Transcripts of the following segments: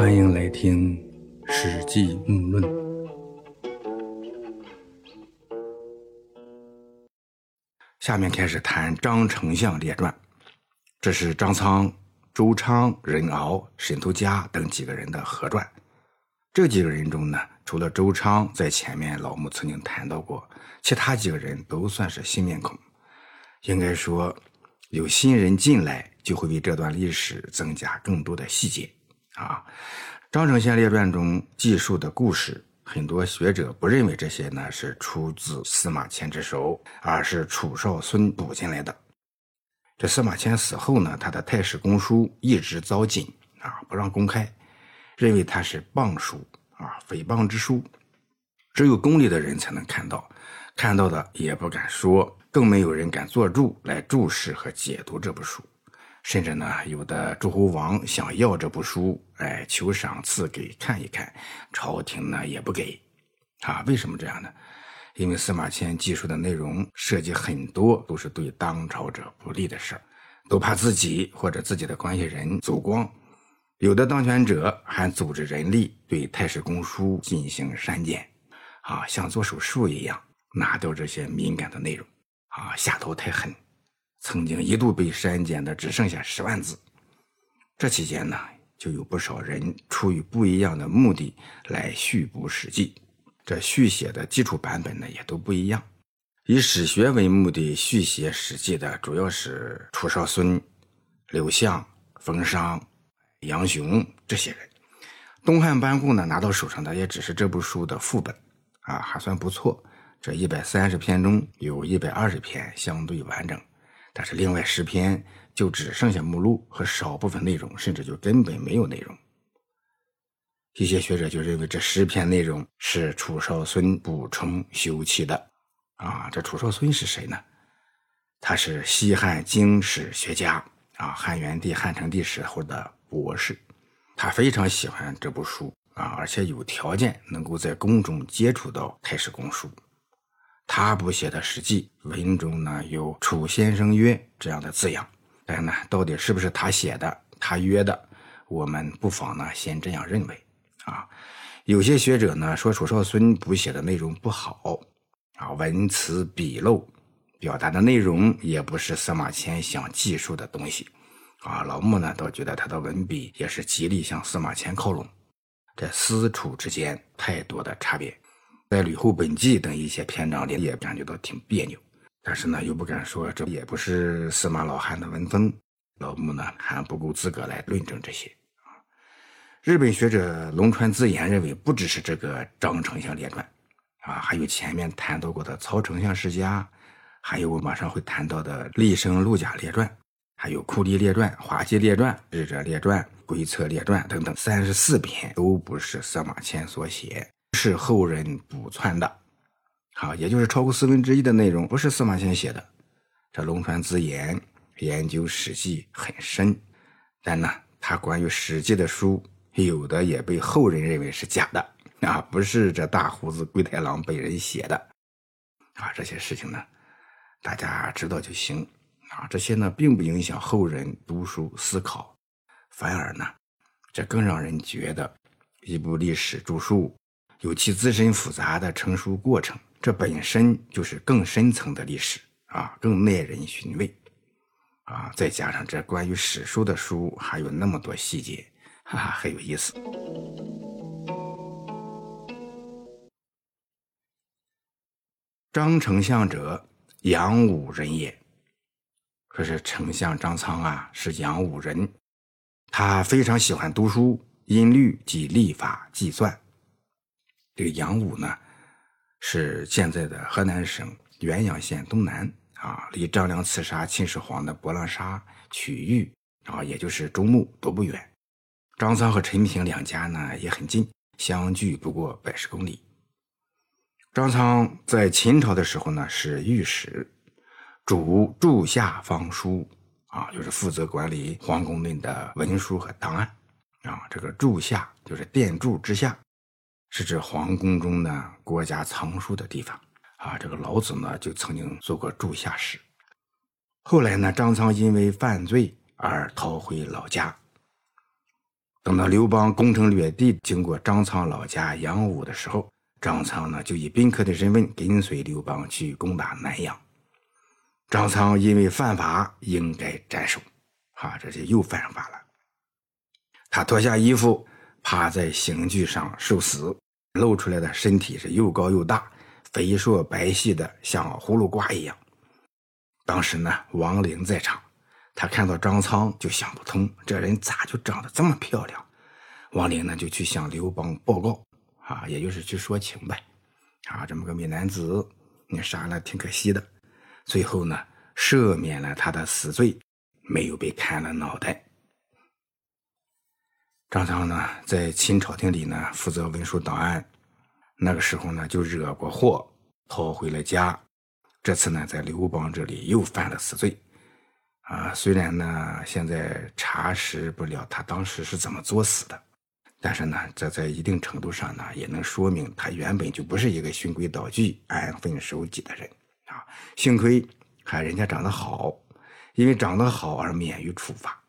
欢迎来听《史记木论》。下面开始谈张丞相列传。这是张苍、周昌、任敖、沈图家等几个人的合传。这几个人中呢，除了周昌在前面老穆曾经谈到过，其他几个人都算是新面孔。应该说，有新人进来，就会为这段历史增加更多的细节。啊，张丞相列传中记述的故事，很多学者不认为这些呢是出自司马迁之手，而是楚少孙补进来的。这司马迁死后呢，他的太史公书一直遭禁啊，不让公开。认为它是谤书啊，诽谤之书，只有宫里的人才能看到，看到的也不敢说，更没有人敢做注来注释和解读这部书，甚至呢，有的诸侯王想要这部书，哎，求赏赐给看一看，朝廷呢也不给，啊，为什么这样呢？因为司马迁记述的内容涉及很多都是对当朝者不利的事儿，都怕自己或者自己的关系人走光。有的当权者还组织人力对太史公书进行删减，啊，像做手术一样拿掉这些敏感的内容，啊，下头太狠，曾经一度被删减的只剩下十万字。这期间呢，就有不少人出于不一样的目的来续补《史记》，这续写的基础版本呢也都不一样。以史学为目的续写《史记》的主要是楚少孙、刘向、冯商。杨雄这些人，东汉班固呢拿到手上的也只是这部书的副本，啊，还算不错。这一百三十篇中有一百二十篇相对完整，但是另外十篇就只剩下目录和少部分内容，甚至就根本没有内容。一些学者就认为这十篇内容是楚少孙补充修葺的，啊，这楚少孙是谁呢？他是西汉经史学家，啊，汉元帝、汉成帝时候的。博士，他非常喜欢这部书啊，而且有条件能够在宫中接触到太史公书。他补写的《史记》文中呢有“楚先生曰”这样的字样，但呢，到底是不是他写的、他约的，我们不妨呢先这样认为啊。有些学者呢说楚少孙补写的内容不好啊，文辞笔漏，表达的内容也不是司马迁想记述的东西。啊，老穆呢倒觉得他的文笔也是极力向司马迁靠拢，这司楚之间太多的差别，在吕后本纪等一些篇章里也感觉到挺别扭，但是呢又不敢说这也不是司马老汉的文风，老穆呢还不够资格来论证这些啊。日本学者龙川自言认为，不只是这个张丞相列传，啊，还有前面谈到过的曹丞相世家，还有我马上会谈到的厉声陆贾列传。还有《酷吏列传》《滑稽列传》《日者列传》《归策列传》等等，三十四篇都不是司马迁所写，是后人补篡的。好，也就是超过四分之一的内容不是司马迁写的。这龙川自言研究《史记》很深，但呢，他关于《史记》的书，有的也被后人认为是假的啊，不是这大胡子龟太郎本人写的。啊，这些事情呢，大家知道就行。啊，这些呢并不影响后人读书思考，反而呢，这更让人觉得，一部历史著述有其自身复杂的成熟过程，这本身就是更深层的历史啊，更耐人寻味啊。再加上这关于史书的书还有那么多细节，哈哈，很有意思。张丞相者，杨武人也。可是丞相张苍啊，是杨武人，他非常喜欢读书、音律及历法计算。这个杨武呢，是现在的河南省原阳县东南啊，离张良刺杀秦始皇的博浪沙曲域啊，也就是中牟都不远。张苍和陈平两家呢也很近，相距不过百十公里。张苍在秦朝的时候呢是御史。主柱下方书啊，就是负责管理皇宫内的文书和档案啊。这个柱下就是殿柱之下，是指皇宫中的国家藏书的地方啊。这个老子呢，就曾经做过柱下使。后来呢，张苍因为犯罪而逃回老家。等到刘邦攻城略地，经过张苍老家阳武的时候，张苍呢就以宾客的身份跟随刘邦去攻打南阳。张苍因为犯法，应该斩首。哈，这就又犯法了。他脱下衣服，趴在刑具上受死，露出来的身体是又高又大，肥硕白皙的，像葫芦瓜一样。当时呢，王陵在场，他看到张苍就想不通，这人咋就长得这么漂亮？王陵呢就去向刘邦报告，啊，也就是去说情呗。啊，这么个美男子，你杀了挺可惜的。最后呢，赦免了他的死罪，没有被砍了脑袋。张汤呢，在秦朝廷里呢，负责文书档案。那个时候呢，就惹过祸，逃回了家。这次呢，在刘邦这里又犯了死罪。啊，虽然呢，现在查实不了他当时是怎么作死的，但是呢，这在一定程度上呢，也能说明他原本就不是一个循规蹈矩、安分守己的人。啊，幸亏还人家长得好，因为长得好而免于处罚。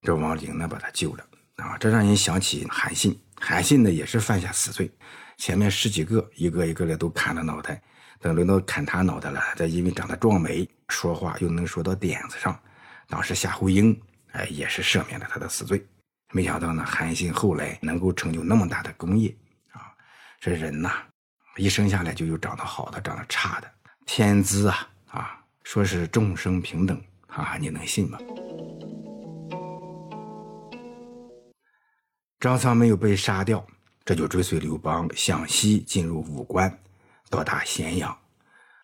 这王陵呢，把他救了。啊，这让人想起韩信。韩信呢，也是犯下死罪，前面十几个，一个一个的都砍了脑袋。等轮到砍他脑袋了，再因为长得壮美，说话又能说到点子上，当时夏侯婴哎也是赦免了他的死罪。没想到呢，韩信后来能够成就那么大的功业啊！这人呐，一生下来就有长得好的，长得差的，天资啊啊，说是众生平等啊，你能信吗？张苍没有被杀掉，这就追随刘邦向西进入武关，到达咸阳。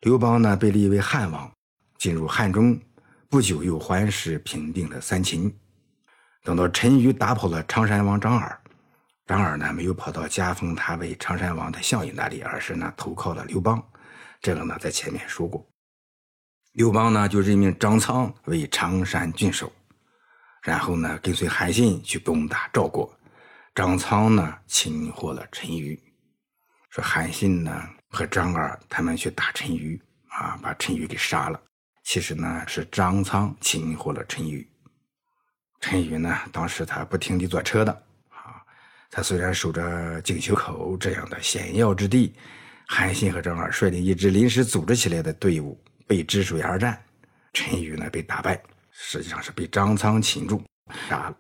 刘邦呢被立为汉王，进入汉中，不久又还师平定了三秦。等到陈馀打跑了常山王张耳，张耳呢没有跑到加封他为常山王的项羽那里，而是呢投靠了刘邦。这个呢在前面说过。刘邦呢就任命张苍为常山郡守，然后呢跟随韩信去攻打赵国。张苍呢，擒获了陈馀，说韩信呢和张耳他们去打陈馀啊，把陈馀给杀了。其实呢是张苍擒获了陈馀。陈馀呢，当时他不停地坐车的啊，他虽然守着锦绣口这样的险要之地，韩信和张耳率领一支临时组织起来的队伍被治水而战，陈馀呢被打败，实际上是被张苍擒住杀了。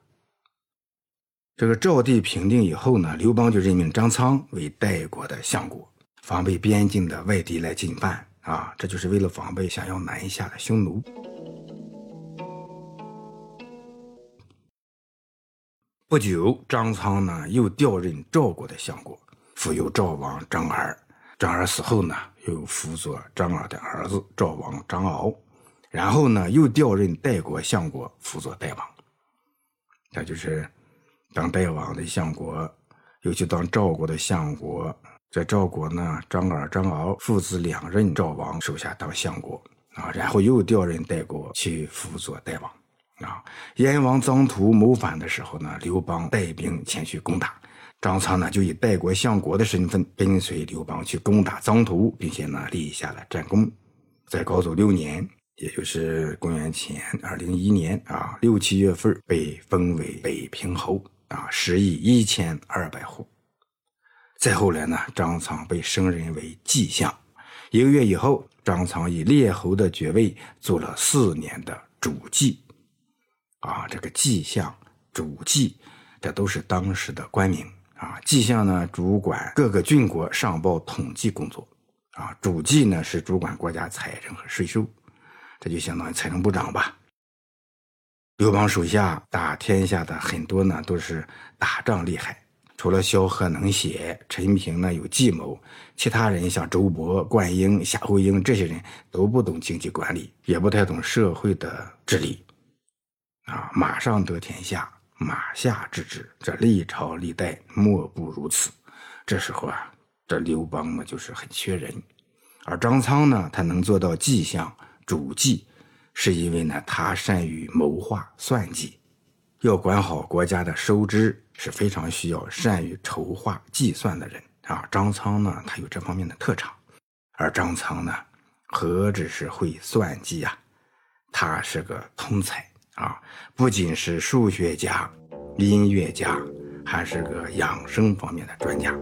这个赵地平定以后呢，刘邦就任命张苍为代国的相国，防备边境的外敌来进犯啊，这就是为了防备想要南下的匈奴。不久，张苍呢又调任赵国的相国，辅有赵王张耳。张耳死后呢，又辅佐张耳的儿子赵王张敖，然后呢又调任代国相国，辅佐代王。那就是。当代王的相国，又去当赵国的相国，在赵国呢，张耳、张敖父子两任赵王手下当相国啊，然后又调任代国去辅佐代王啊。燕王臧荼谋反的时候呢，刘邦带兵前去攻打，张苍呢就以代国相国的身份跟随刘邦去攻打臧荼，并且呢立下了战功，在高祖六年，也就是公元前二零一年啊六七月份被封为北平侯。啊，十亿一千二百户。再后来呢，张苍被升任为季相。一个月以后，张苍以列侯的爵位做了四年的主祭。啊，这个季相、主祭，这都是当时的官名。啊，季相呢，主管各个郡国上报统计工作。啊，主祭呢，是主管国家财政和税收。这就相当于财政部长吧。刘邦手下打天下的很多呢，都是打仗厉害。除了萧何能写，陈平呢有计谋，其他人像周勃、灌婴、夏侯婴这些人都不懂经济管理，也不太懂社会的治理。啊，马上得天下，马下治之，这历朝历代莫不如此。这时候啊，这刘邦呢就是很缺人，而张苍呢，他能做到计相、主计。是因为呢，他善于谋划算计，要管好国家的收支是非常需要善于筹划计算的人啊。张苍呢，他有这方面的特长，而张苍呢，何止是会算计啊，他是个通才啊，不仅是数学家、音乐家，还是个养生方面的专家，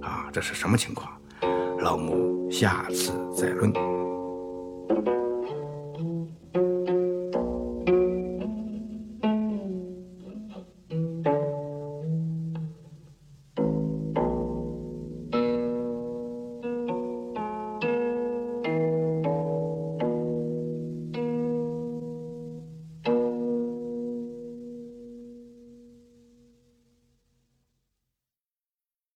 啊，这是什么情况？老母下次再论。